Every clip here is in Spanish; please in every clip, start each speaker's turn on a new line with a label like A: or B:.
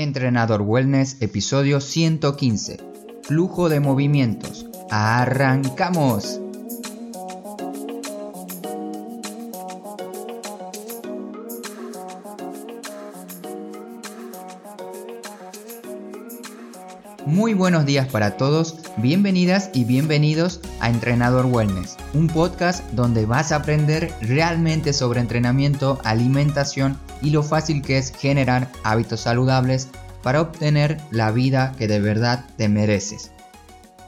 A: Entrenador Wellness, episodio 115. Flujo de movimientos. ¡Arrancamos! Muy buenos días para todos, bienvenidas y bienvenidos a Entrenador Wellness, un podcast donde vas a aprender realmente sobre entrenamiento, alimentación y lo fácil que es generar hábitos saludables para obtener la vida que de verdad te mereces.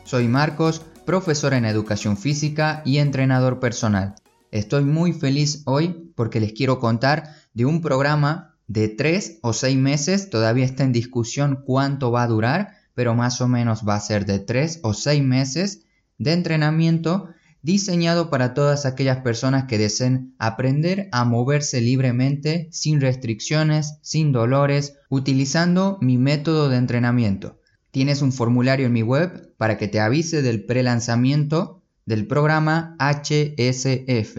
A: Soy Marcos, profesor en educación física y entrenador personal. Estoy muy feliz hoy porque les quiero contar de un programa de 3 o 6 meses, todavía está en discusión cuánto va a durar, pero más o menos va a ser de 3 o 6 meses de entrenamiento diseñado para todas aquellas personas que deseen aprender a moverse libremente, sin restricciones, sin dolores, utilizando mi método de entrenamiento. Tienes un formulario en mi web para que te avise del pre-lanzamiento del programa HSF,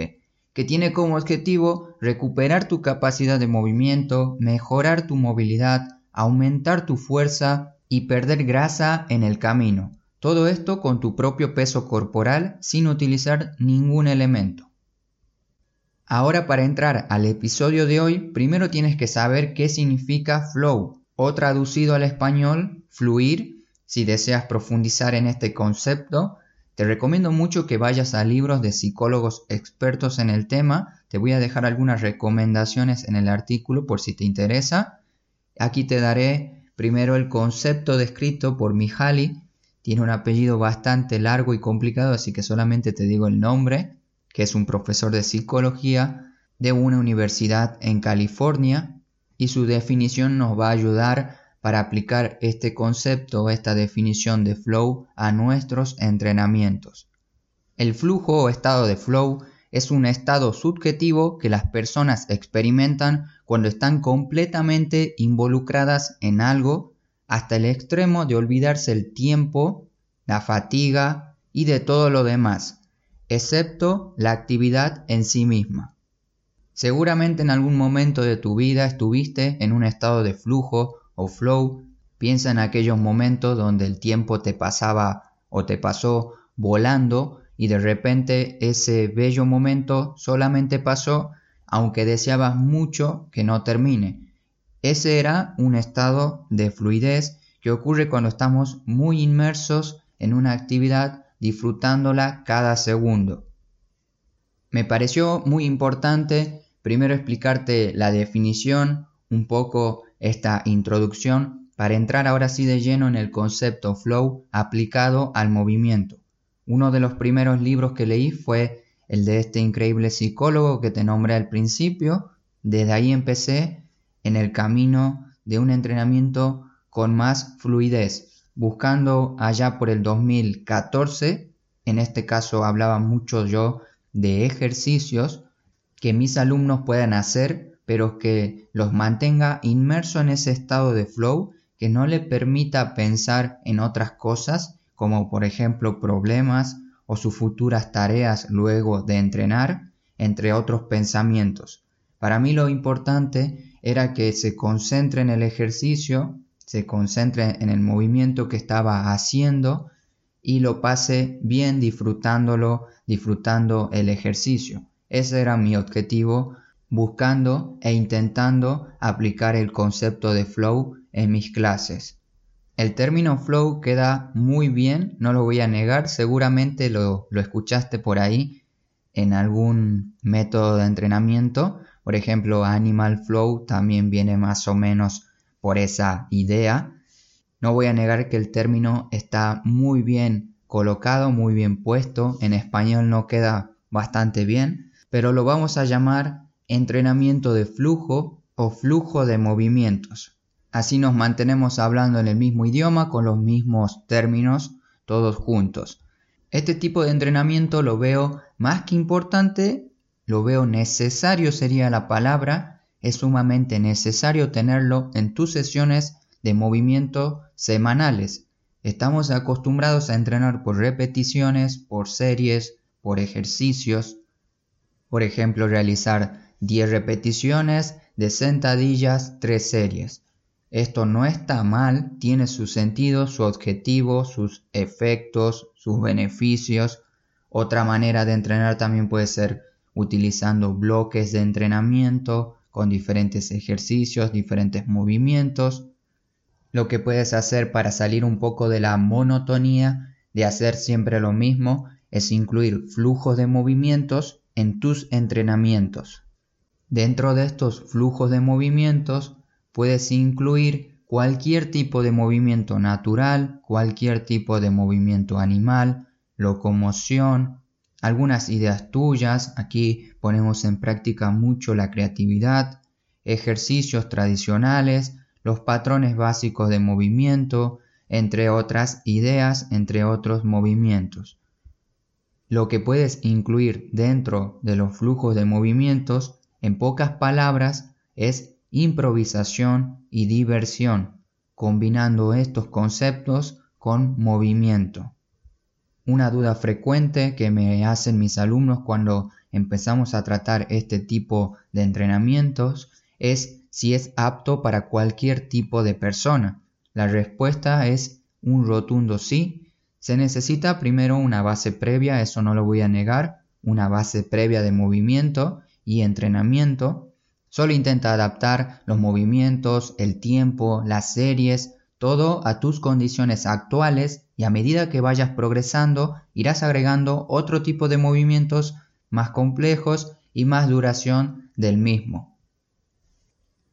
A: que tiene como objetivo recuperar tu capacidad de movimiento, mejorar tu movilidad, aumentar tu fuerza y perder grasa en el camino todo esto con tu propio peso corporal sin utilizar ningún elemento. Ahora para entrar al episodio de hoy, primero tienes que saber qué significa flow o traducido al español, fluir. Si deseas profundizar en este concepto, te recomiendo mucho que vayas a libros de psicólogos expertos en el tema. Te voy a dejar algunas recomendaciones en el artículo por si te interesa. Aquí te daré primero el concepto descrito por Mihaly tiene un apellido bastante largo y complicado, así que solamente te digo el nombre, que es un profesor de psicología de una universidad en California y su definición nos va a ayudar para aplicar este concepto, esta definición de flow a nuestros entrenamientos. El flujo o estado de flow es un estado subjetivo que las personas experimentan cuando están completamente involucradas en algo hasta el extremo de olvidarse el tiempo, la fatiga y de todo lo demás, excepto la actividad en sí misma. Seguramente en algún momento de tu vida estuviste en un estado de flujo o flow. Piensa en aquellos momentos donde el tiempo te pasaba o te pasó volando y de repente ese bello momento solamente pasó aunque deseabas mucho que no termine ese era un estado de fluidez que ocurre cuando estamos muy inmersos en una actividad disfrutándola cada segundo. Me pareció muy importante primero explicarte la definición, un poco esta introducción, para entrar ahora sí de lleno en el concepto flow aplicado al movimiento. Uno de los primeros libros que leí fue el de este increíble psicólogo que te nombré al principio. Desde ahí empecé en el camino de un entrenamiento con más fluidez, buscando allá por el 2014, en este caso hablaba mucho yo de ejercicios que mis alumnos puedan hacer, pero que los mantenga inmerso en ese estado de flow que no le permita pensar en otras cosas, como por ejemplo problemas o sus futuras tareas luego de entrenar, entre otros pensamientos. Para mí lo importante era que se concentre en el ejercicio, se concentre en el movimiento que estaba haciendo y lo pase bien disfrutándolo, disfrutando el ejercicio. Ese era mi objetivo buscando e intentando aplicar el concepto de flow en mis clases. El término flow queda muy bien, no lo voy a negar, seguramente lo, lo escuchaste por ahí en algún método de entrenamiento, por ejemplo, Animal Flow también viene más o menos por esa idea. No voy a negar que el término está muy bien colocado, muy bien puesto. En español no queda bastante bien, pero lo vamos a llamar entrenamiento de flujo o flujo de movimientos. Así nos mantenemos hablando en el mismo idioma con los mismos términos todos juntos. Este tipo de entrenamiento lo veo más que importante lo veo necesario sería la palabra, es sumamente necesario tenerlo en tus sesiones de movimiento semanales. Estamos acostumbrados a entrenar por repeticiones, por series, por ejercicios. Por ejemplo, realizar 10 repeticiones de sentadillas, 3 series. Esto no está mal, tiene su sentido, su objetivo, sus efectos, sus beneficios. Otra manera de entrenar también puede ser utilizando bloques de entrenamiento con diferentes ejercicios, diferentes movimientos. Lo que puedes hacer para salir un poco de la monotonía de hacer siempre lo mismo es incluir flujos de movimientos en tus entrenamientos. Dentro de estos flujos de movimientos puedes incluir cualquier tipo de movimiento natural, cualquier tipo de movimiento animal, locomoción, algunas ideas tuyas, aquí ponemos en práctica mucho la creatividad, ejercicios tradicionales, los patrones básicos de movimiento, entre otras ideas, entre otros movimientos. Lo que puedes incluir dentro de los flujos de movimientos, en pocas palabras, es improvisación y diversión, combinando estos conceptos con movimiento. Una duda frecuente que me hacen mis alumnos cuando empezamos a tratar este tipo de entrenamientos es si es apto para cualquier tipo de persona. La respuesta es un rotundo sí se necesita primero una base previa, eso no lo voy a negar, una base previa de movimiento y entrenamiento. Solo intenta adaptar los movimientos, el tiempo, las series, todo a tus condiciones actuales y a medida que vayas progresando irás agregando otro tipo de movimientos más complejos y más duración del mismo.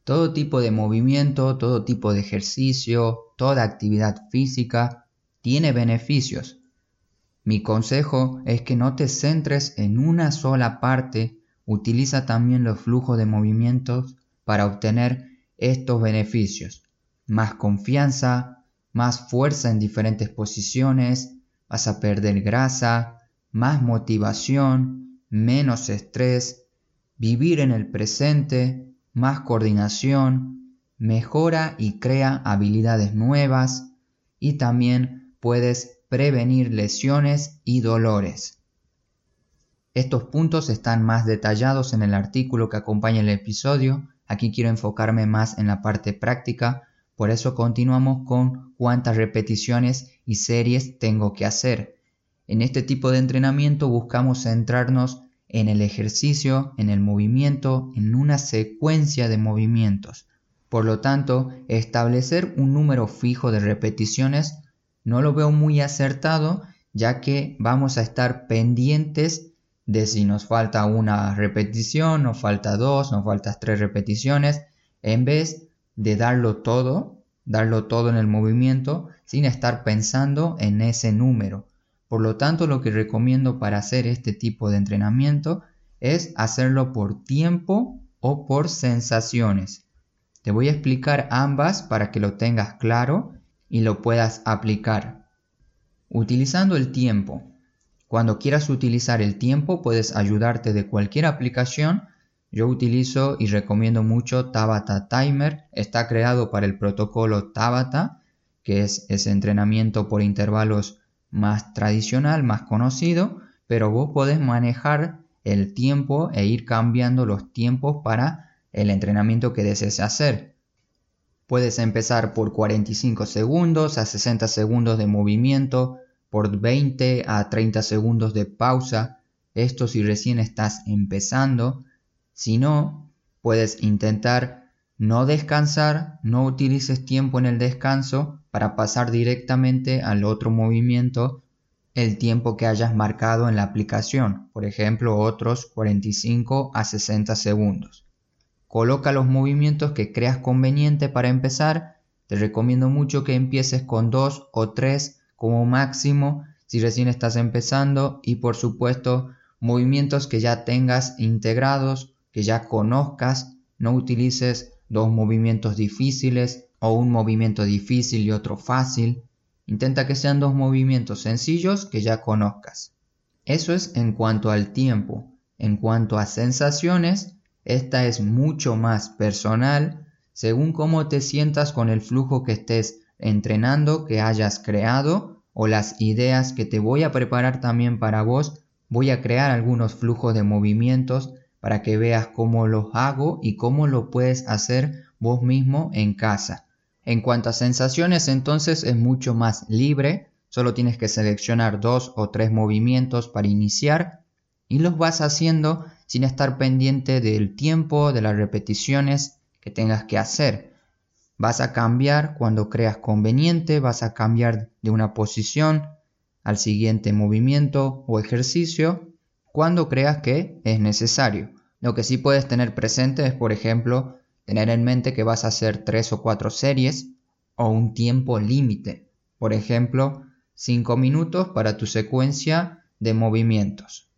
A: Todo tipo de movimiento, todo tipo de ejercicio, toda actividad física tiene beneficios. Mi consejo es que no te centres en una sola parte, utiliza también los flujos de movimientos para obtener estos beneficios. Más confianza, más fuerza en diferentes posiciones, vas a perder grasa, más motivación, menos estrés, vivir en el presente, más coordinación, mejora y crea habilidades nuevas y también puedes prevenir lesiones y dolores. Estos puntos están más detallados en el artículo que acompaña el episodio. Aquí quiero enfocarme más en la parte práctica, por eso continuamos con cuántas repeticiones y series tengo que hacer. En este tipo de entrenamiento buscamos centrarnos en el ejercicio, en el movimiento, en una secuencia de movimientos. Por lo tanto, establecer un número fijo de repeticiones no lo veo muy acertado ya que vamos a estar pendientes de si nos falta una repetición, nos falta dos, nos faltan tres repeticiones, en vez de darlo todo, darlo todo en el movimiento sin estar pensando en ese número. Por lo tanto, lo que recomiendo para hacer este tipo de entrenamiento es hacerlo por tiempo o por sensaciones. Te voy a explicar ambas para que lo tengas claro y lo puedas aplicar. Utilizando el tiempo. Cuando quieras utilizar el tiempo puedes ayudarte de cualquier aplicación. Yo utilizo y recomiendo mucho Tabata Timer. Está creado para el protocolo Tabata, que es ese entrenamiento por intervalos más tradicional, más conocido, pero vos podés manejar el tiempo e ir cambiando los tiempos para el entrenamiento que desees hacer. Puedes empezar por 45 segundos a 60 segundos de movimiento, por 20 a 30 segundos de pausa. Esto si recién estás empezando. Si no, puedes intentar no descansar, no utilices tiempo en el descanso para pasar directamente al otro movimiento el tiempo que hayas marcado en la aplicación, por ejemplo otros 45 a 60 segundos. Coloca los movimientos que creas conveniente para empezar. Te recomiendo mucho que empieces con dos o tres como máximo si recién estás empezando y por supuesto movimientos que ya tengas integrados, que ya conozcas. No utilices dos movimientos difíciles o un movimiento difícil y otro fácil. Intenta que sean dos movimientos sencillos que ya conozcas. Eso es en cuanto al tiempo. En cuanto a sensaciones, esta es mucho más personal según cómo te sientas con el flujo que estés entrenando, que hayas creado o las ideas que te voy a preparar también para vos. Voy a crear algunos flujos de movimientos para que veas cómo los hago y cómo lo puedes hacer vos mismo en casa. En cuanto a sensaciones, entonces es mucho más libre, solo tienes que seleccionar dos o tres movimientos para iniciar y los vas haciendo sin estar pendiente del tiempo, de las repeticiones que tengas que hacer. Vas a cambiar cuando creas conveniente, vas a cambiar de una posición al siguiente movimiento o ejercicio cuando creas que es necesario. Lo que sí puedes tener presente es, por ejemplo, tener en mente que vas a hacer tres o cuatro series o un tiempo límite. Por ejemplo, 5 minutos para tu secuencia de movimientos.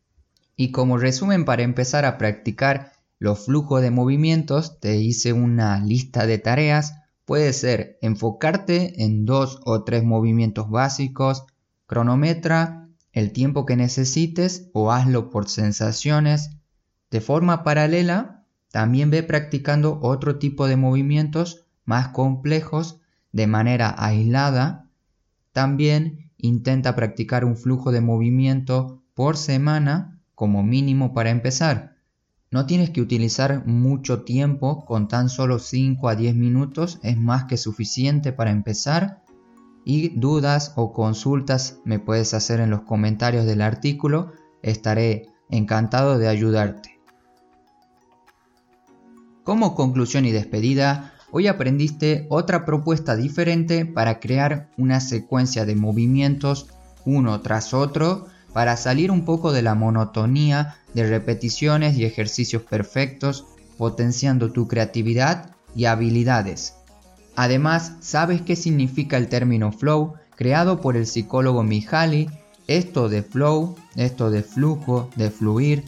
A: Y como resumen para empezar a practicar los flujos de movimientos, te hice una lista de tareas. Puede ser enfocarte en dos o tres movimientos básicos, cronometra el tiempo que necesites o hazlo por sensaciones. De forma paralela, también ve practicando otro tipo de movimientos más complejos de manera aislada. También intenta practicar un flujo de movimiento por semana como mínimo para empezar. No tienes que utilizar mucho tiempo, con tan solo 5 a 10 minutos es más que suficiente para empezar. Y dudas o consultas me puedes hacer en los comentarios del artículo, estaré encantado de ayudarte. Como conclusión y despedida, hoy aprendiste otra propuesta diferente para crear una secuencia de movimientos uno tras otro para salir un poco de la monotonía de repeticiones y ejercicios perfectos, potenciando tu creatividad y habilidades. Además, ¿sabes qué significa el término flow creado por el psicólogo Mihaly? Esto de flow, esto de flujo, de fluir,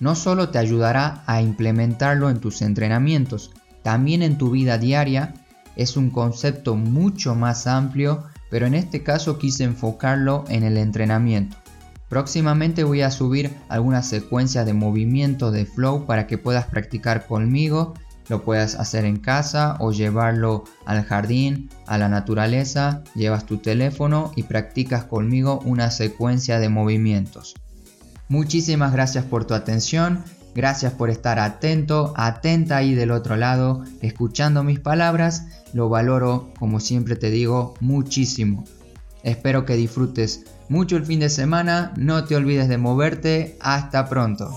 A: no solo te ayudará a implementarlo en tus entrenamientos, también en tu vida diaria. Es un concepto mucho más amplio, pero en este caso quise enfocarlo en el entrenamiento. Próximamente voy a subir algunas secuencias de movimiento de flow para que puedas practicar conmigo, lo puedas hacer en casa o llevarlo al jardín, a la naturaleza, llevas tu teléfono y practicas conmigo una secuencia de movimientos. Muchísimas gracias por tu atención, gracias por estar atento, atenta ahí del otro lado, escuchando mis palabras, lo valoro como siempre te digo muchísimo. Espero que disfrutes mucho el fin de semana, no te olvides de moverte, hasta pronto.